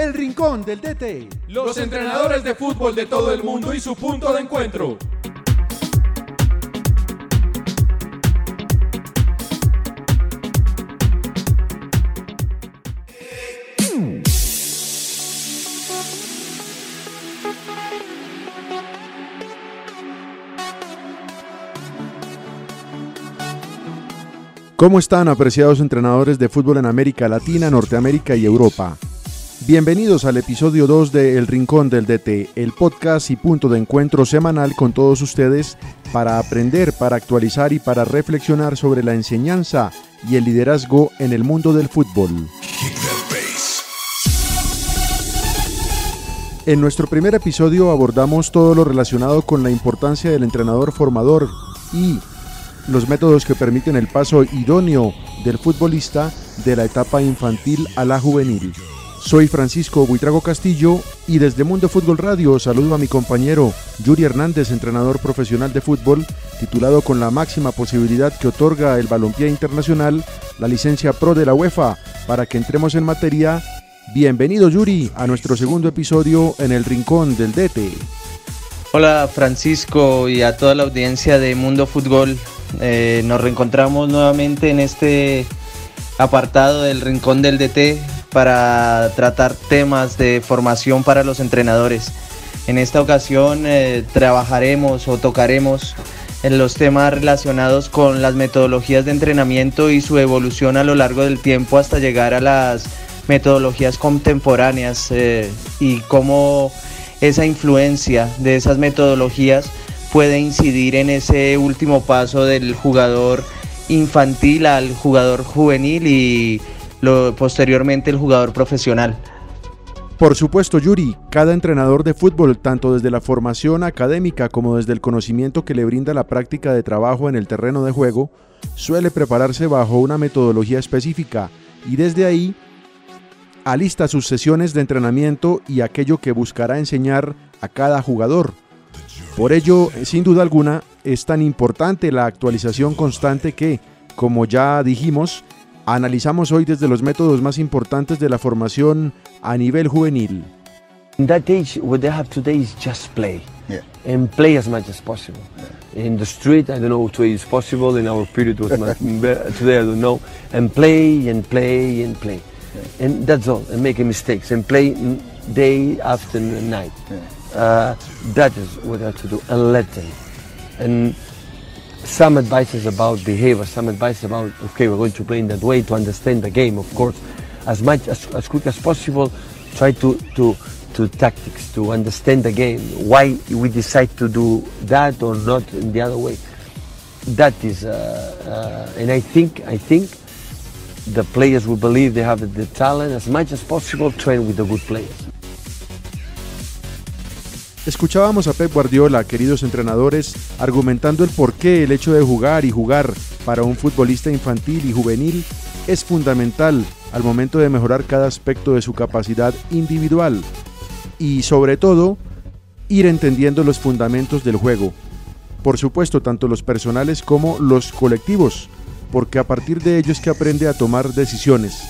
El Rincón del DT. Los entrenadores de fútbol de todo el mundo y su punto de encuentro. ¿Cómo están apreciados entrenadores de fútbol en América Latina, Norteamérica y Europa? Bienvenidos al episodio 2 de El Rincón del DT, el podcast y punto de encuentro semanal con todos ustedes para aprender, para actualizar y para reflexionar sobre la enseñanza y el liderazgo en el mundo del fútbol. En nuestro primer episodio abordamos todo lo relacionado con la importancia del entrenador formador y los métodos que permiten el paso idóneo del futbolista de la etapa infantil a la juvenil. Soy Francisco Buitrago Castillo y desde Mundo Fútbol Radio saludo a mi compañero Yuri Hernández, entrenador profesional de fútbol, titulado con la máxima posibilidad que otorga el Balompié Internacional, la licencia Pro de la UEFA, para que entremos en materia. Bienvenido Yuri a nuestro segundo episodio en el Rincón del DT. Hola Francisco y a toda la audiencia de Mundo Fútbol. Eh, nos reencontramos nuevamente en este apartado del Rincón del DT para tratar temas de formación para los entrenadores. En esta ocasión eh, trabajaremos o tocaremos en los temas relacionados con las metodologías de entrenamiento y su evolución a lo largo del tiempo hasta llegar a las metodologías contemporáneas eh, y cómo esa influencia de esas metodologías puede incidir en ese último paso del jugador infantil al jugador juvenil y lo, posteriormente el jugador profesional. Por supuesto, Yuri, cada entrenador de fútbol, tanto desde la formación académica como desde el conocimiento que le brinda la práctica de trabajo en el terreno de juego, suele prepararse bajo una metodología específica y desde ahí alista sus sesiones de entrenamiento y aquello que buscará enseñar a cada jugador. Por ello, sin duda alguna, es tan importante la actualización constante que, como ya dijimos, analizamos hoy desde los métodos más importantes de la formación a nivel juvenil. In that age, what they have today is just play. Yeah. And play as much as possible. In the street, I don't know today is possible. In our period, was much. Today, I don't know. And play and play and play. And that's all. And making mistakes and play day after night. Uh, that is what I have to do. And let them. And some advices about behavior, some advice about, okay, we're going to play in that way to understand the game, of course. As much, as, as quick as possible, try to, to, to tactics, to understand the game, why we decide to do that or not in the other way. That is, uh, uh, and I think, I think the players will believe they have the talent as much as possible, train with the good players. Escuchábamos a Pep Guardiola, queridos entrenadores, argumentando el por qué el hecho de jugar y jugar para un futbolista infantil y juvenil es fundamental al momento de mejorar cada aspecto de su capacidad individual y sobre todo ir entendiendo los fundamentos del juego. Por supuesto, tanto los personales como los colectivos, porque a partir de ellos que aprende a tomar decisiones.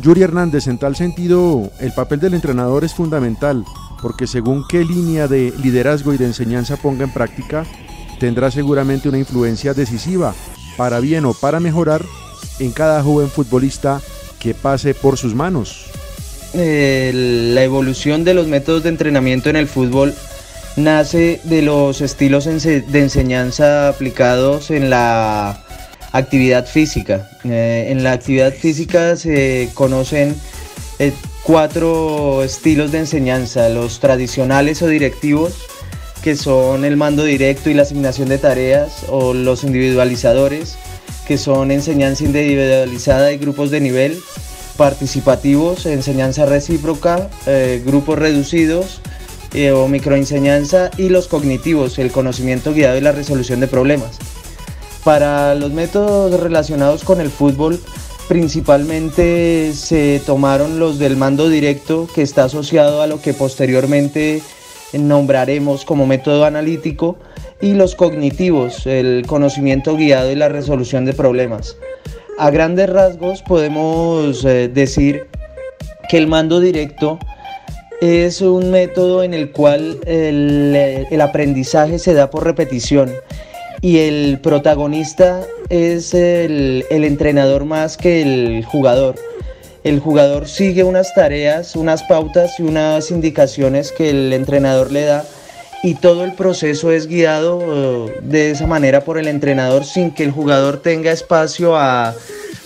Yuri Hernández, en tal sentido, el papel del entrenador es fundamental, porque según qué línea de liderazgo y de enseñanza ponga en práctica, tendrá seguramente una influencia decisiva, para bien o para mejorar, en cada joven futbolista que pase por sus manos. La evolución de los métodos de entrenamiento en el fútbol nace de los estilos de enseñanza aplicados en la actividad física. Eh, en la actividad física se conocen eh, cuatro estilos de enseñanza, los tradicionales o directivos, que son el mando directo y la asignación de tareas, o los individualizadores, que son enseñanza individualizada y grupos de nivel, participativos, enseñanza recíproca, eh, grupos reducidos eh, o microenseñanza, y los cognitivos, el conocimiento guiado y la resolución de problemas. Para los métodos relacionados con el fútbol, principalmente se tomaron los del mando directo, que está asociado a lo que posteriormente nombraremos como método analítico, y los cognitivos, el conocimiento guiado y la resolución de problemas. A grandes rasgos podemos eh, decir que el mando directo es un método en el cual el, aprendizaje se da por repetición y el protagonista es el, entrenador más que el jugador. El jugador sigue unas tareas, unas pautas y unas indicaciones que el entrenador le da y todo el proceso es guiado eh, de esa manera por el entrenador sin que el jugador tenga espacio a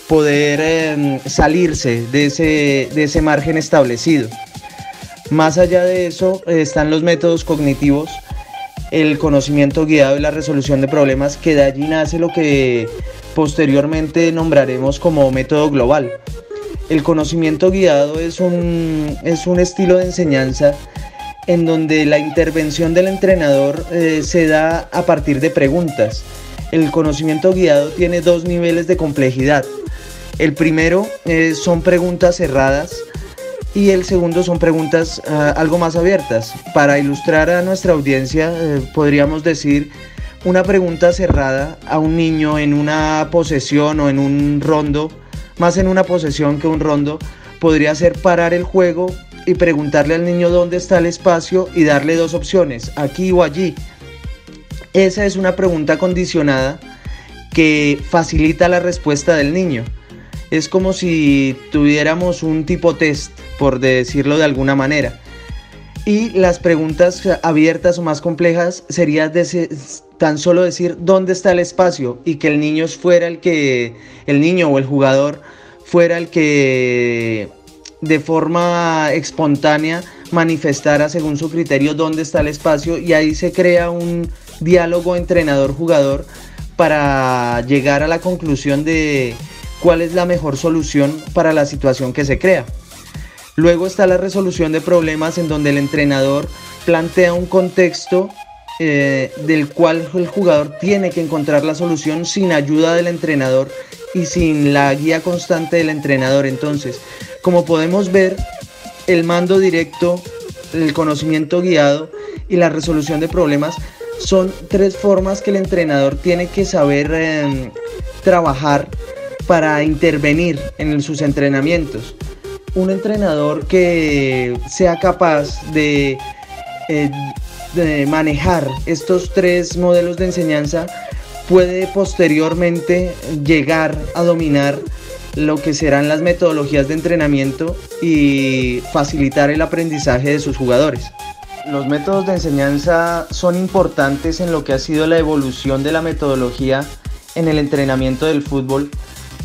poder em, salirse de ese, de ese margen establecido. Más allá de eso están los métodos cognitivos, el conocimiento guiado y la resolución de problemas, que de allí nace lo que posteriormente nombraremos como método global. El conocimiento guiado es un, es un estilo de enseñanza en donde la intervención del entrenador eh, se da a partir de preguntas. El conocimiento guiado tiene dos niveles de complejidad. El primero eh, son preguntas cerradas y el segundo son preguntas ah, algo más abiertas. Para ilustrar a nuestra audiencia, eh, podríamos decir una pregunta cerrada a un niño en una posesión o en un rondo, más en una posesión que un rondo, podría ser parar el juego y preguntarle al niño dónde está el espacio y darle dos opciones, aquí o allí. Esa es una pregunta condicionada que facilita la respuesta del niño. Es como si tuviéramos un tipo test, por decirlo de alguna manera. Y las preguntas abiertas o más complejas sería tan solo decir dónde está el espacio y que el niño fuera el que, el niño o el jugador fuera el que de forma espontánea manifestara según su criterio dónde está el espacio y ahí se crea un diálogo entrenador-jugador para llegar a la conclusión de cuál es la mejor solución para la situación que se crea. Luego está la resolución de problemas en donde el entrenador plantea un contexto eh, del cual el jugador tiene que encontrar la solución sin ayuda del entrenador y sin la guía constante del entrenador. Entonces, como podemos ver, el mando directo, el conocimiento guiado y la resolución de problemas son tres formas que el entrenador tiene que saber em, trabajar para intervenir en sus entrenamientos. Un entrenador que sea capaz de, eh, de manejar estos tres modelos de enseñanza puede posteriormente llegar a dominar lo que serán las metodologías de entrenamiento y facilitar el aprendizaje de sus jugadores. Los métodos de enseñanza son importantes en lo que ha sido la evolución de la metodología en el entrenamiento del fútbol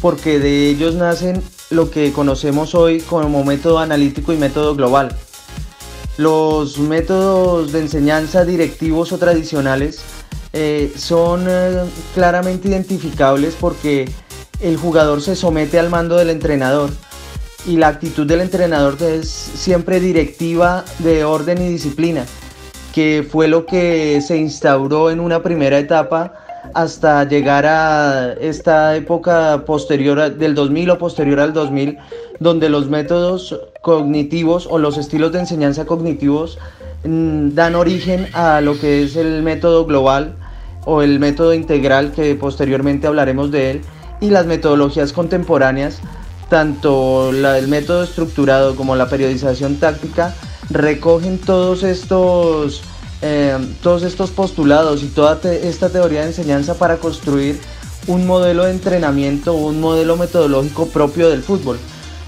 porque de ellos nacen lo que conocemos hoy como método analítico y método global. Los métodos de enseñanza directivos o tradicionales eh, son eh, claramente identificables porque el jugador se somete al mando del entrenador y la actitud del entrenador es siempre directiva de orden y disciplina, que fue lo que se instauró en una primera etapa hasta llegar a esta época posterior del 2000 o posterior al 2000, donde los métodos cognitivos o los estilos de enseñanza cognitivos mm, dan origen a lo que es el método global o el método integral que posteriormente hablaremos de él y las metodologías contemporáneas, tanto el método estructurado como la periodización táctica, recogen todos estos, eh, todos estos postulados y toda esta teoría de enseñanza para construir un modelo de entrenamiento, un modelo metodológico propio del fútbol.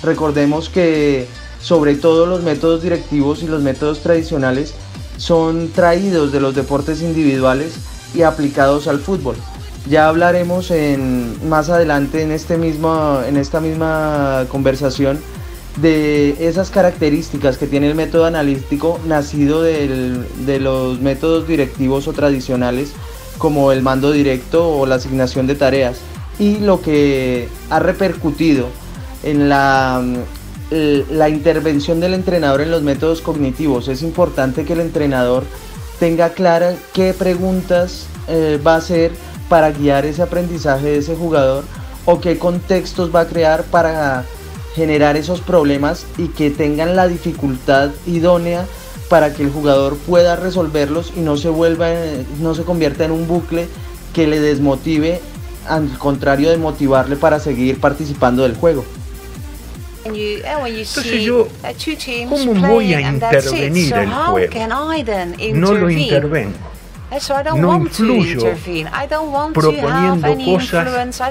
Recordemos que sobre todo los métodos directivos y los métodos tradicionales son traídos de los deportes individuales y aplicados al fútbol. Ya hablaremos en, más adelante en, este mismo, en esta misma conversación de esas características que tiene el método analítico nacido de los métodos directivos o tradicionales como el mando directo o la asignación de tareas y lo que ha repercutido en la, la intervención del entrenador en los métodos cognitivos. Es importante que el entrenador tenga clara qué preguntas eh, va a hacer para guiar ese aprendizaje de ese jugador o qué contextos va a crear para generar esos problemas y que tengan la dificultad idónea para que el jugador pueda resolverlos y no se vuelva no se convierta en un bucle que le desmotive al contrario de motivarle para seguir participando del juego. Entonces yo, ¿cómo voy a intervenir el juego? No lo intervengo no influyo proponiendo cosas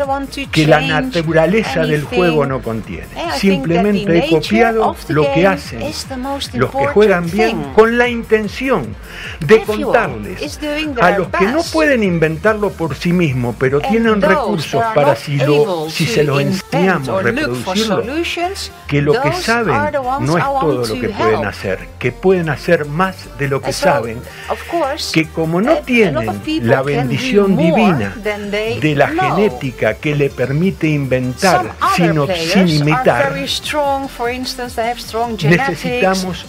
que la naturaleza del juego no contiene. Simplemente he copiado lo que hacen los que juegan bien con la intención de contarles a los que no pueden inventarlo por sí mismos, pero tienen recursos para si, lo, si se lo enseñamos reproducirlo, que lo que saben no es todo lo que pueden hacer, que pueden hacer más de lo que saben, que como no tienen la bendición divina de la genética que le permite inventar sino sin imitar, necesitamos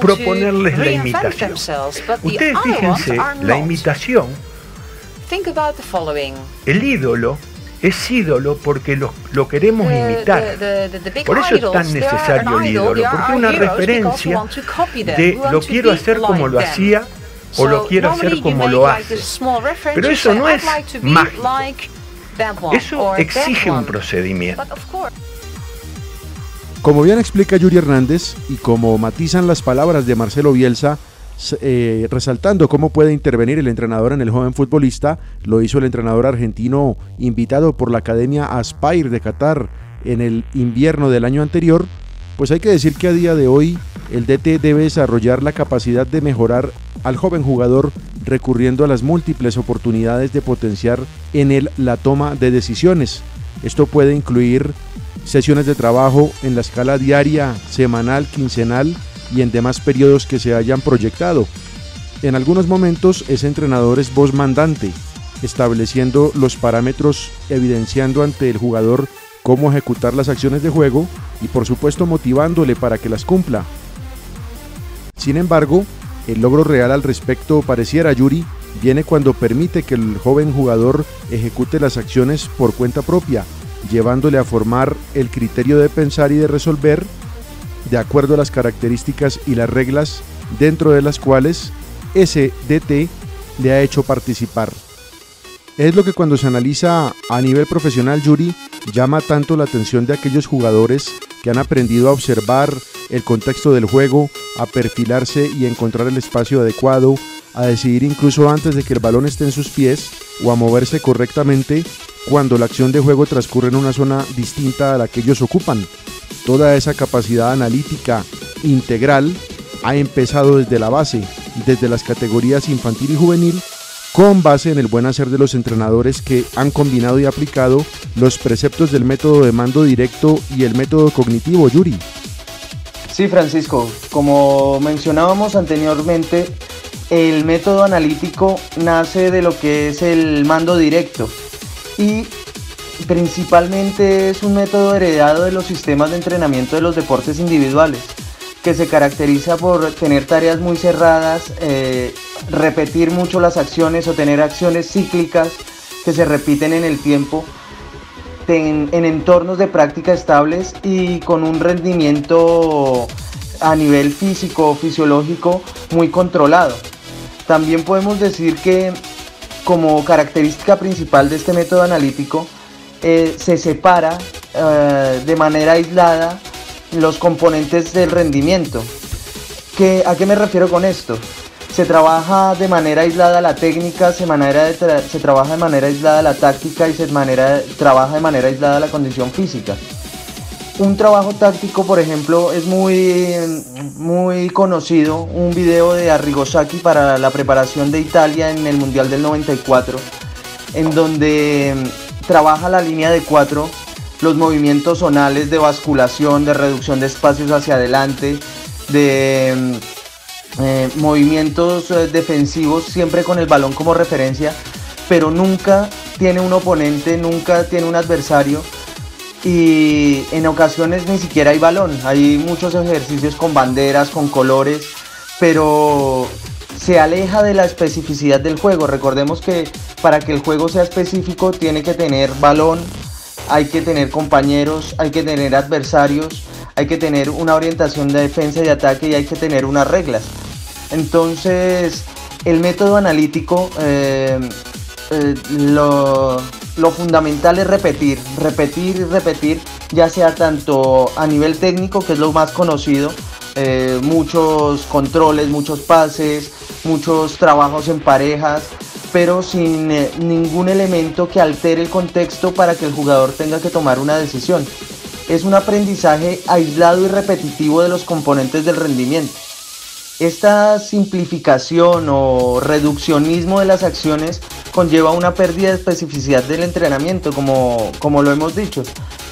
proponerles la imitación. Ustedes fíjense, la imitación, el ídolo es ídolo porque lo, lo queremos imitar. Por eso es tan necesario el ídolo, porque es una referencia de lo quiero hacer como lo hacía o lo quiero hacer como lo hace. Pero eso no es mágico. Eso exige un procedimiento. Como bien explica Yuri Hernández y como matizan las palabras de Marcelo Bielsa, eh, resaltando cómo puede intervenir el entrenador en el joven futbolista, lo hizo el entrenador argentino invitado por la Academia Aspire de Qatar en el invierno del año anterior, pues hay que decir que a día de hoy el DT debe desarrollar la capacidad de mejorar al joven jugador recurriendo a las múltiples oportunidades de potenciar en él la toma de decisiones. Esto puede incluir sesiones de trabajo en la escala diaria, semanal, quincenal y en demás periodos que se hayan proyectado. En algunos momentos ese entrenador es voz mandante, estableciendo los parámetros, evidenciando ante el jugador cómo ejecutar las acciones de juego y por supuesto motivándole para que las cumpla. Sin embargo, el logro real al respecto, pareciera Yuri, viene cuando permite que el joven jugador ejecute las acciones por cuenta propia, llevándole a formar el criterio de pensar y de resolver de acuerdo a las características y las reglas dentro de las cuales ese DT le ha hecho participar. Es lo que cuando se analiza a nivel profesional, Yuri, llama tanto la atención de aquellos jugadores que han aprendido a observar el contexto del juego, a perfilarse y encontrar el espacio adecuado, a decidir incluso antes de que el balón esté en sus pies o a moverse correctamente cuando la acción de juego transcurre en una zona distinta a la que ellos ocupan. Toda esa capacidad analítica integral ha empezado desde la base, desde las categorías infantil y juvenil, con base en el buen hacer de los entrenadores que han combinado y aplicado los preceptos del método de mando directo y el método cognitivo Yuri. Sí, Francisco, como mencionábamos anteriormente, el método analítico nace de lo que es el mando directo y principalmente es un método heredado de los sistemas de entrenamiento de los deportes individuales, que se caracteriza por tener tareas muy cerradas, eh, repetir mucho las acciones o tener acciones cíclicas que se repiten en el tiempo en, entornos de práctica estables y con un rendimiento a nivel físico, fisiológico muy controlado. También podemos decir que como característica principal de este método analítico eh, se separa eh, de manera aislada los componentes del rendimiento. ¿A qué me refiero con esto? Se trabaja de manera aislada la técnica, se, manera se trabaja de manera aislada la táctica y se manera, trabaja de manera aislada la condición física. Un trabajo táctico, por ejemplo, es muy, muy conocido, un video de Arrigosaki para la preparación de Italia en el Mundial del 94, en donde trabaja la línea de cuatro, los movimientos zonales de basculación, de reducción de espacios hacia adelante, de eh, movimientos eh, defensivos siempre con el balón como referencia, pero nunca tiene un oponente, nunca tiene un adversario y en ocasiones ni siquiera hay balón. Hay muchos ejercicios con banderas, con colores, pero se aleja de la especificidad del juego. Recordemos que para que el juego sea específico tiene que tener balón, hay que tener compañeros, hay que tener adversarios, hay que tener una orientación de defensa y ataque y hay que tener unas reglas. Entonces, el método analítico eh, eh, lo, fundamental es repetir, repetir y repetir, ya sea tanto a nivel técnico, que es lo más conocido, eh, muchos controles, muchos pases, muchos trabajos en parejas, pero sin ningún elemento que altere el contexto para que el jugador tenga que tomar una decisión. Es un aprendizaje aislado y repetitivo de los componentes del rendimiento. Esta simplificación o reduccionismo de las acciones conlleva una pérdida de especificidad del entrenamiento, como, como lo hemos dicho,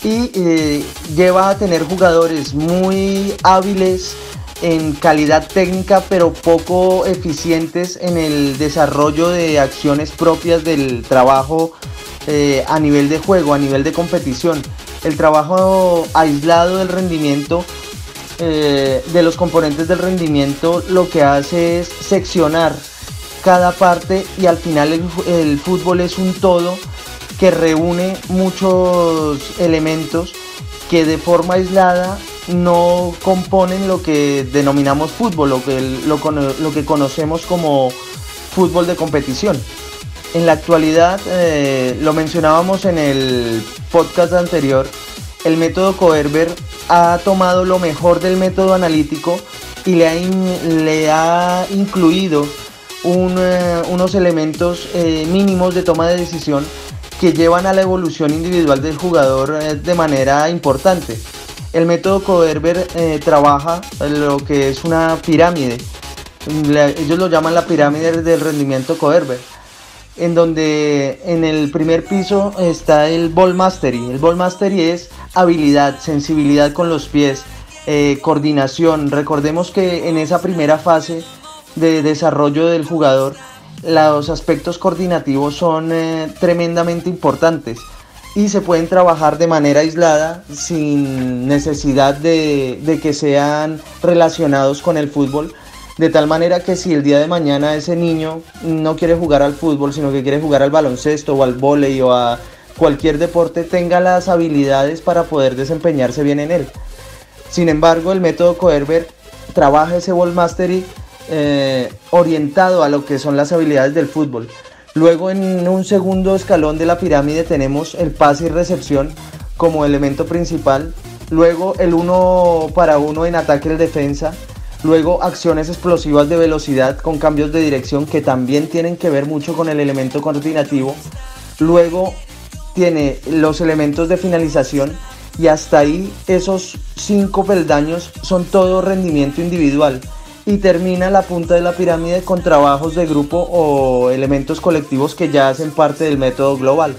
y eh, lleva a tener jugadores muy hábiles en calidad técnica, pero poco eficientes en el desarrollo de acciones propias del trabajo eh, a nivel de juego, a nivel de competición. El trabajo aislado del rendimiento eh, de los componentes del rendimiento lo que hace es seccionar cada parte y al final el, fútbol es un todo que reúne muchos elementos que de forma aislada no componen lo que denominamos fútbol, lo que, lo, que conocemos como fútbol de competición. En la actualidad, eh, lo mencionábamos en el podcast anterior, el método Coerber ha tomado lo mejor del método analítico y le ha, le ha incluido eh, unos elementos eh, mínimos de toma de decisión que llevan a la evolución individual del jugador eh, de manera importante. El método Coerber trabaja lo que es una pirámide. ellos lo llaman la pirámide del rendimiento Coerber en donde en el primer piso está el ball mastery. El ball mastery es habilidad, sensibilidad con los pies, eh, coordinación. Recordemos que en esa primera fase de desarrollo del jugador, los aspectos coordinativos son eh, tremendamente importantes y se pueden trabajar de manera aislada sin necesidad de que sean relacionados con el fútbol de tal manera que si el día de mañana ese niño no quiere jugar al fútbol, sino que quiere jugar al baloncesto o al vóley o a cualquier deporte, tenga las habilidades para poder desempeñarse bien en él. Sin embargo, el método Coerber trabaja ese ball mastery eh, orientado a lo que son las habilidades del fútbol. Luego en un segundo escalón de la pirámide tenemos el pase y recepción como elemento principal. Luego el uno para uno en ataque y defensa Luego acciones explosivas de velocidad con cambios de dirección que también tienen que ver mucho con el elemento coordinativo. Luego tiene los elementos de finalización y hasta ahí esos cinco peldaños son todo rendimiento individual y termina la punta de la pirámide con trabajos de grupo o elementos colectivos que ya hacen parte del método global.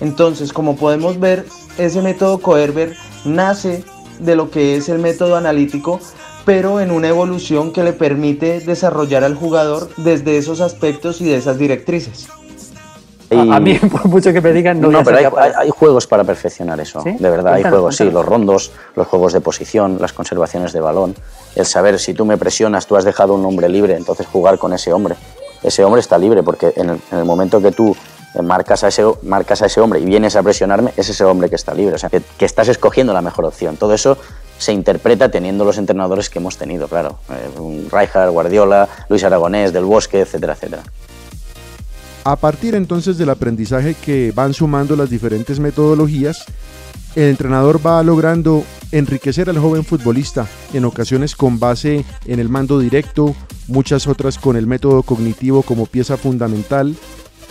Entonces, como podemos ver, ese método Coerber nace de lo que es el método analítico pero en una evolución que le permite desarrollar al jugador desde esos aspectos y de esas directrices. A, mí, por mucho que me digan, no, no pero hay, juegos para perfeccionar eso. De verdad, hay juegos, sí, los rondos, los juegos de posición, las conservaciones de balón, el saber si tú me presionas, tú has dejado un hombre libre, entonces jugar con ese hombre. Ese hombre está libre porque en el, momento que tú marcas a, ese, marcas a ese hombre y vienes a presionarme, es ese hombre que está libre. O sea, que, que estás escogiendo la mejor opción. Todo eso se interpreta teniendo los entrenadores que hemos tenido, claro. Eh, Rijkaard, Guardiola, Luis Aragonés, Del Bosque, etcétera, etcétera. A partir entonces del aprendizaje que van sumando las diferentes metodologías, el entrenador va logrando enriquecer al joven futbolista, en ocasiones con base en el mando directo, muchas otras con el método cognitivo como pieza fundamental,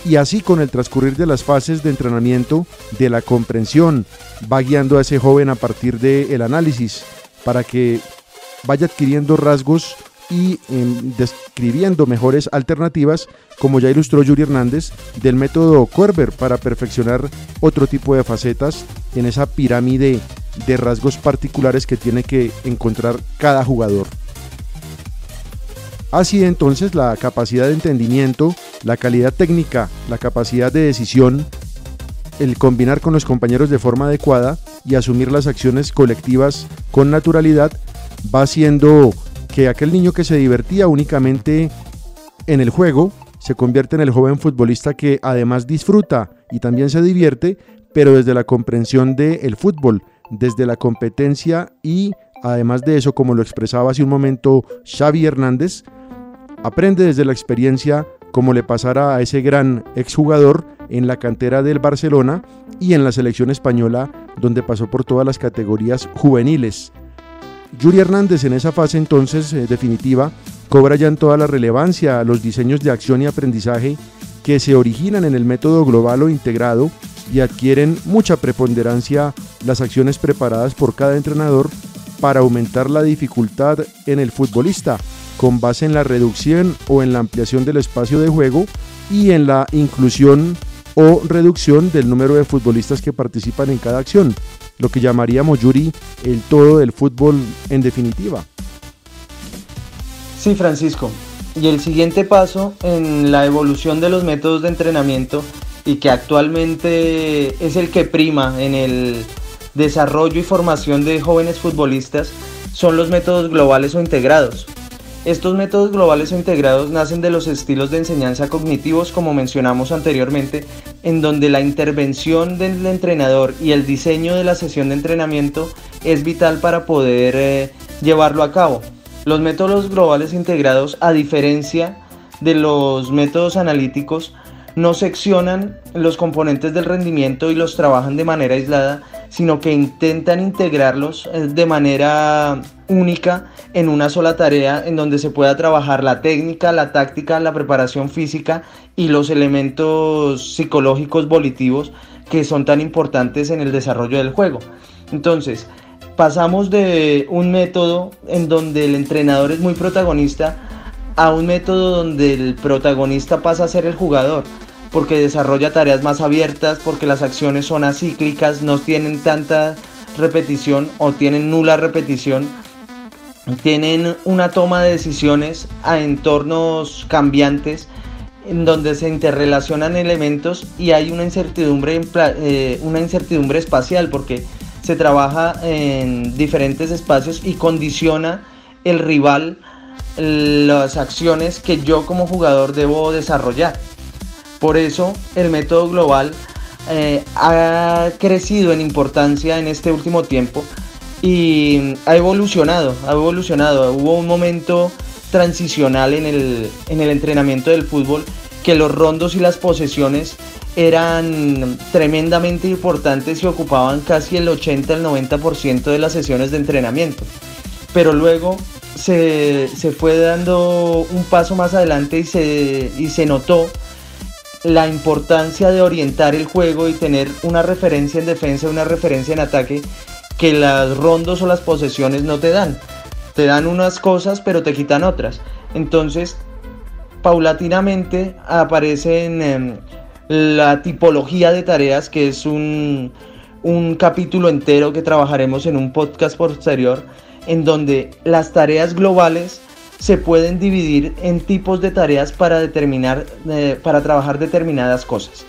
y así con el transcurrir de las fases de entrenamiento, de la comprensión, va guiando a ese joven a partir del análisis para que vaya adquiriendo rasgos y em, describiendo mejores alternativas, como ya ilustró Yuri Hernández, del método Corber para perfeccionar otro tipo de facetas en esa pirámide de rasgos particulares que tiene que encontrar cada jugador. Así entonces la capacidad de entendimiento, la calidad técnica, la capacidad de decisión, el combinar con los compañeros de forma adecuada y asumir las acciones colectivas con naturalidad va haciendo que aquel niño que se divertía únicamente en el juego se convierte en el joven futbolista que además disfruta y también se divierte, pero desde la comprensión del fútbol, desde la competencia y además de eso, como lo expresaba hace un momento Xavi Hernández, aprende desde la experiencia como le pasará a ese gran exjugador en la cantera del Barcelona y en la selección española, donde pasó por todas las categorías juveniles. Yuri Hernández en esa fase entonces eh, definitiva cobra ya en toda la relevancia los diseños de acción y aprendizaje que se originan en el método global o integrado y adquieren mucha preponderancia las acciones preparadas por cada entrenador para aumentar la dificultad en el futbolista, con base en la reducción o en la ampliación del espacio de juego y en la inclusión o reducción del número de futbolistas que participan en cada acción, lo que llamaríamos, Yuri, el todo del fútbol en definitiva. Sí, Francisco. Y el siguiente paso en la evolución de los métodos de entrenamiento y que actualmente es el que prima en el desarrollo y formación de jóvenes futbolistas son los métodos globales o integrados. Estos métodos globales o integrados nacen de los estilos de enseñanza cognitivos como mencionamos anteriormente, en donde la intervención del entrenador y el diseño de la sesión de entrenamiento es vital para poder eh, llevarlo a cabo. Los métodos globales integrados, a diferencia de los métodos analíticos, no seccionan los componentes del rendimiento y los trabajan de manera aislada, sino que intentan integrarlos eh, de manera única en una sola tarea en donde se pueda trabajar la técnica, la táctica, la preparación física y los elementos psicológicos volitivos que son tan importantes en el desarrollo del juego. Entonces, pasamos de un método en donde el entrenador es muy protagonista a un método donde el protagonista pasa a ser el jugador porque desarrolla tareas más abiertas, porque las acciones son acíclicas, no tienen tanta repetición o tienen nula repetición, tienen una toma de decisiones a entornos cambiantes en donde se interrelacionan elementos y hay una incertidumbre, eh, una incertidumbre espacial porque se trabaja en diferentes espacios y condiciona el rival las acciones que yo como jugador debo desarrollar. Por eso el método global eh, ha crecido en importancia en este último tiempo y ha evolucionado, ha evolucionado. Hubo un momento transicional en el, en el entrenamiento del fútbol que los rondos y las posesiones eran tremendamente importantes y ocupaban casi el 80 al 90% de las sesiones de entrenamiento. Pero luego se, se, fue dando un paso más adelante y se, y se notó la importancia de orientar el juego y tener una referencia en defensa, una referencia en ataque que las rondos o las posesiones no te dan. Te dan unas cosas pero te quitan otras. Entonces, paulatinamente aparecen em, la tipología de tareas, que es un, un capítulo entero que trabajaremos en un podcast posterior, en donde las tareas globales se pueden dividir en tipos de tareas para, determinar, eh, para trabajar determinadas cosas.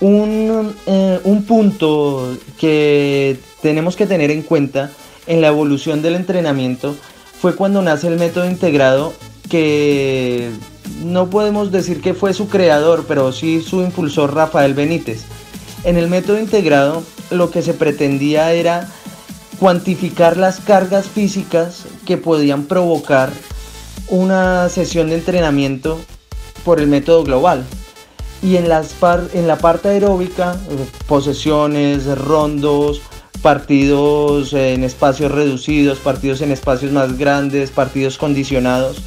Un, eh, un punto que tenemos que tener en cuenta en la evolución del entrenamiento fue cuando nace el método integrado que no podemos decir que fue su creador, pero sí su impulsor Rafael Benítez. En el método integrado lo que se pretendía era cuantificar las cargas físicas que podían provocar una sesión de entrenamiento por el método global. Y en, las en la parte aeróbica, posesiones, rondos, partidos en espacios reducidos, partidos en espacios más grandes, partidos condicionados,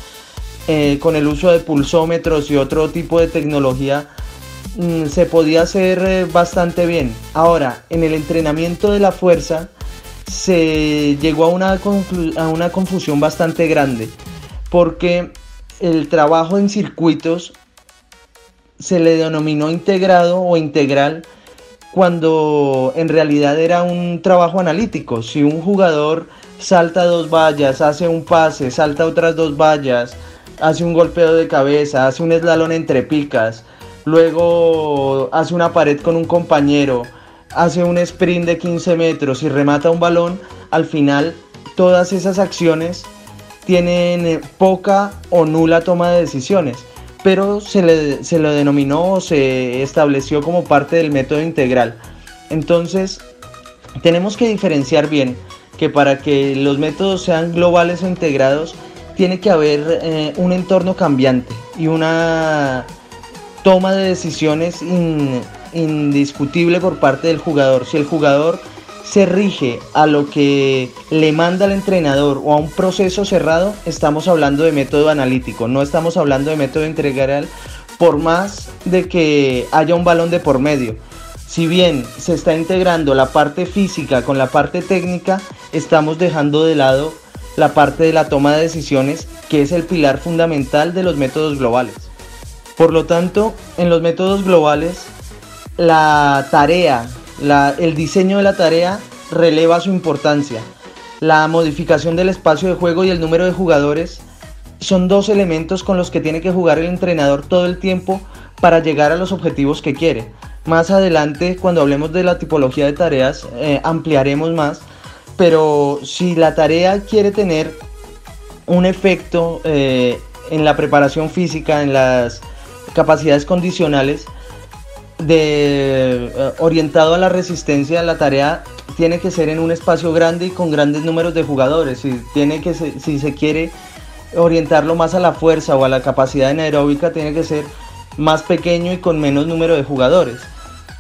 eh, con el uso de pulsómetros y otro tipo de tecnología, mm, se podía hacer eh, bastante bien. Ahora, en el entrenamiento de la fuerza, se llegó a una, a una confusión bastante grande, porque el trabajo en circuitos se le denominó integrado o integral cuando en realidad era un trabajo analítico. Si un jugador salta dos vallas, hace un pase, salta otras dos vallas, hace un golpeo de cabeza, hace un eslalon entre picas, luego hace una pared con un compañero, hace un sprint de 15 metros y remata un balón, al final todas esas acciones tienen eh, poca o nula toma de decisiones, pero se le, se lo denominó o se estableció como parte del método integral. Entonces, tenemos que diferenciar bien que para que los métodos sean globales o integrados, tiene que haber eh, un entorno cambiante y una toma de decisiones indiscutible por parte del jugador. Si el jugador se rige a lo que le manda el entrenador o a un proceso cerrado, estamos hablando de método analítico, no estamos hablando de método integral por más de que haya un balón de por medio. Si bien se está integrando la parte física con la parte técnica, estamos dejando de lado la parte de la toma de decisiones, que es el pilar fundamental de los métodos globales. Por lo tanto, en los métodos globales, la tarea el diseño de la tarea releva su importancia. La modificación del espacio de juego y el número de jugadores son dos elementos con los que tiene que jugar el entrenador todo el tiempo para llegar a los objetivos que quiere. Más adelante, cuando hablemos de la tipología de tareas, eh, ampliaremos más, pero si la tarea quiere tener un efecto eh, en la preparación física, en las capacidades condicionales, de, eh, orientado a la resistencia, la tarea tiene que ser en un espacio grande y con grandes números de jugadores. Si, tiene que si se quiere orientarlo más a la fuerza o a la capacidad anaeróbica, tiene que ser más pequeño y con menos número de jugadores.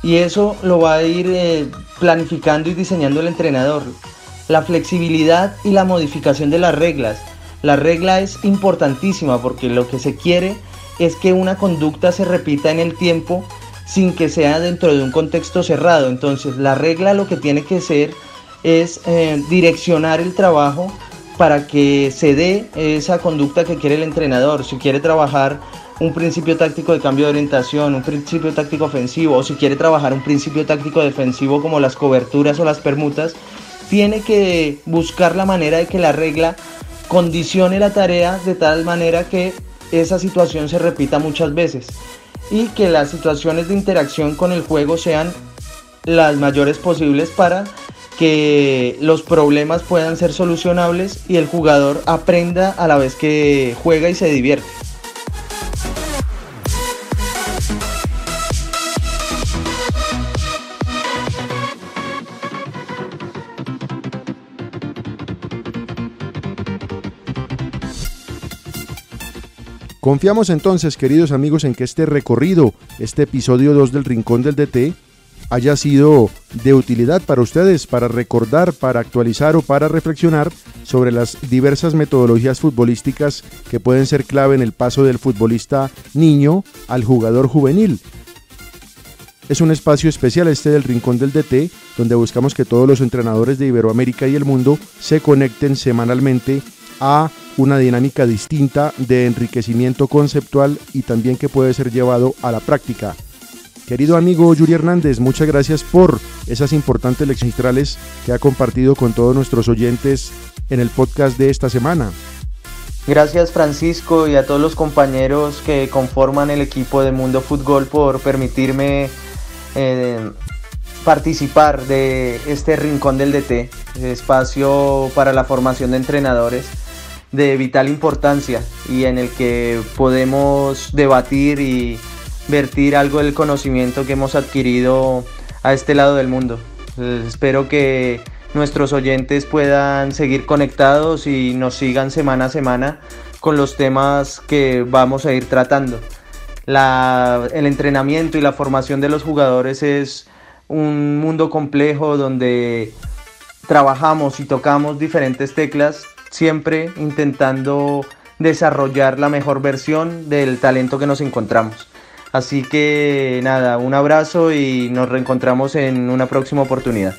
Y eso lo va a ir eh, planificando y diseñando el entrenador. La flexibilidad y la modificación de las reglas. La regla es importantísima porque lo que se quiere es que una conducta se repita en el tiempo sin que sea dentro de un contexto cerrado. Entonces la regla lo que tiene que ser es eh, direccionar el trabajo para que se dé esa conducta que quiere el entrenador. Si quiere trabajar un principio táctico de cambio de orientación, un principio táctico ofensivo, o si quiere trabajar un principio táctico defensivo como las coberturas o las permutas, tiene que buscar la manera de que la regla condicione la tarea de tal manera que esa situación se repita muchas veces y que las situaciones de interacción con el juego sean las mayores posibles para que los problemas puedan ser solucionables y el jugador aprenda a la vez que juega y se divierte. Confiamos entonces, queridos amigos, en que este recorrido, este episodio 2 del Rincón del DT, haya sido de utilidad para ustedes, para recordar, para actualizar o para reflexionar sobre las diversas metodologías futbolísticas que pueden ser clave en el paso del futbolista niño al jugador juvenil. Es un espacio especial este del Rincón del DT, donde buscamos que todos los entrenadores de Iberoamérica y el mundo se conecten semanalmente a una dinámica distinta de enriquecimiento conceptual y también que puede ser llevado a la práctica. Querido amigo Yuri Hernández, muchas gracias por esas importantes lecciones que ha compartido con todos nuestros oyentes en el podcast de esta semana. Gracias Francisco y a todos los compañeros que conforman el equipo de Mundo Fútbol por permitirme eh, participar de este rincón del DT, espacio para la formación de entrenadores de vital importancia y en el que podemos debatir y vertir algo del conocimiento que hemos adquirido a este lado del mundo. Eh, espero que nuestros oyentes puedan seguir conectados y nos sigan semana a semana con los temas que vamos a ir tratando. el entrenamiento y la formación de los jugadores es un mundo complejo donde trabajamos y tocamos diferentes teclas siempre intentando desarrollar la mejor versión del talento que nos encontramos. Así que nada, un abrazo y nos reencontramos en una próxima oportunidad.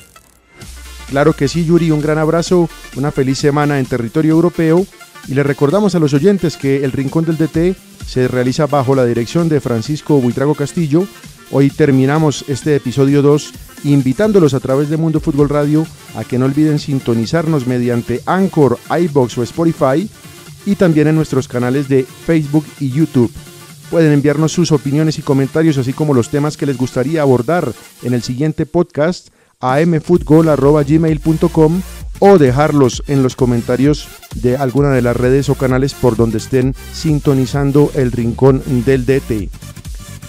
Claro que sí, Yuri, un gran abrazo, una feliz semana en territorio europeo y le recordamos a los oyentes que el Rincón del DT se realiza bajo la dirección de Francisco Buitrago Castillo. Hoy terminamos este episodio 2 invitándolos a través de Mundo Fútbol Radio a que no olviden sintonizarnos mediante Anchor, iBox o Spotify y también en nuestros canales de Facebook y YouTube. Pueden enviarnos sus opiniones y comentarios, así como los temas que les gustaría abordar en el siguiente podcast a mfutgol.gmail.com o dejarlos en los comentarios de alguna de las redes o canales por donde estén sintonizando el rincón del DT.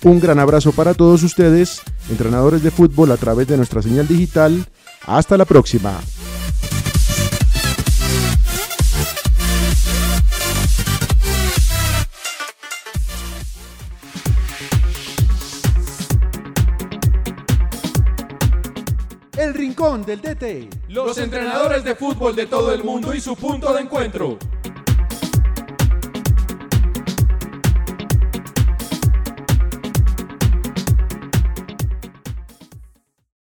Un gran abrazo para todos ustedes, entrenadores de fútbol a través de nuestra señal digital. Hasta la próxima. El Rincón del DT. Los entrenadores de fútbol de todo el mundo y su punto de encuentro.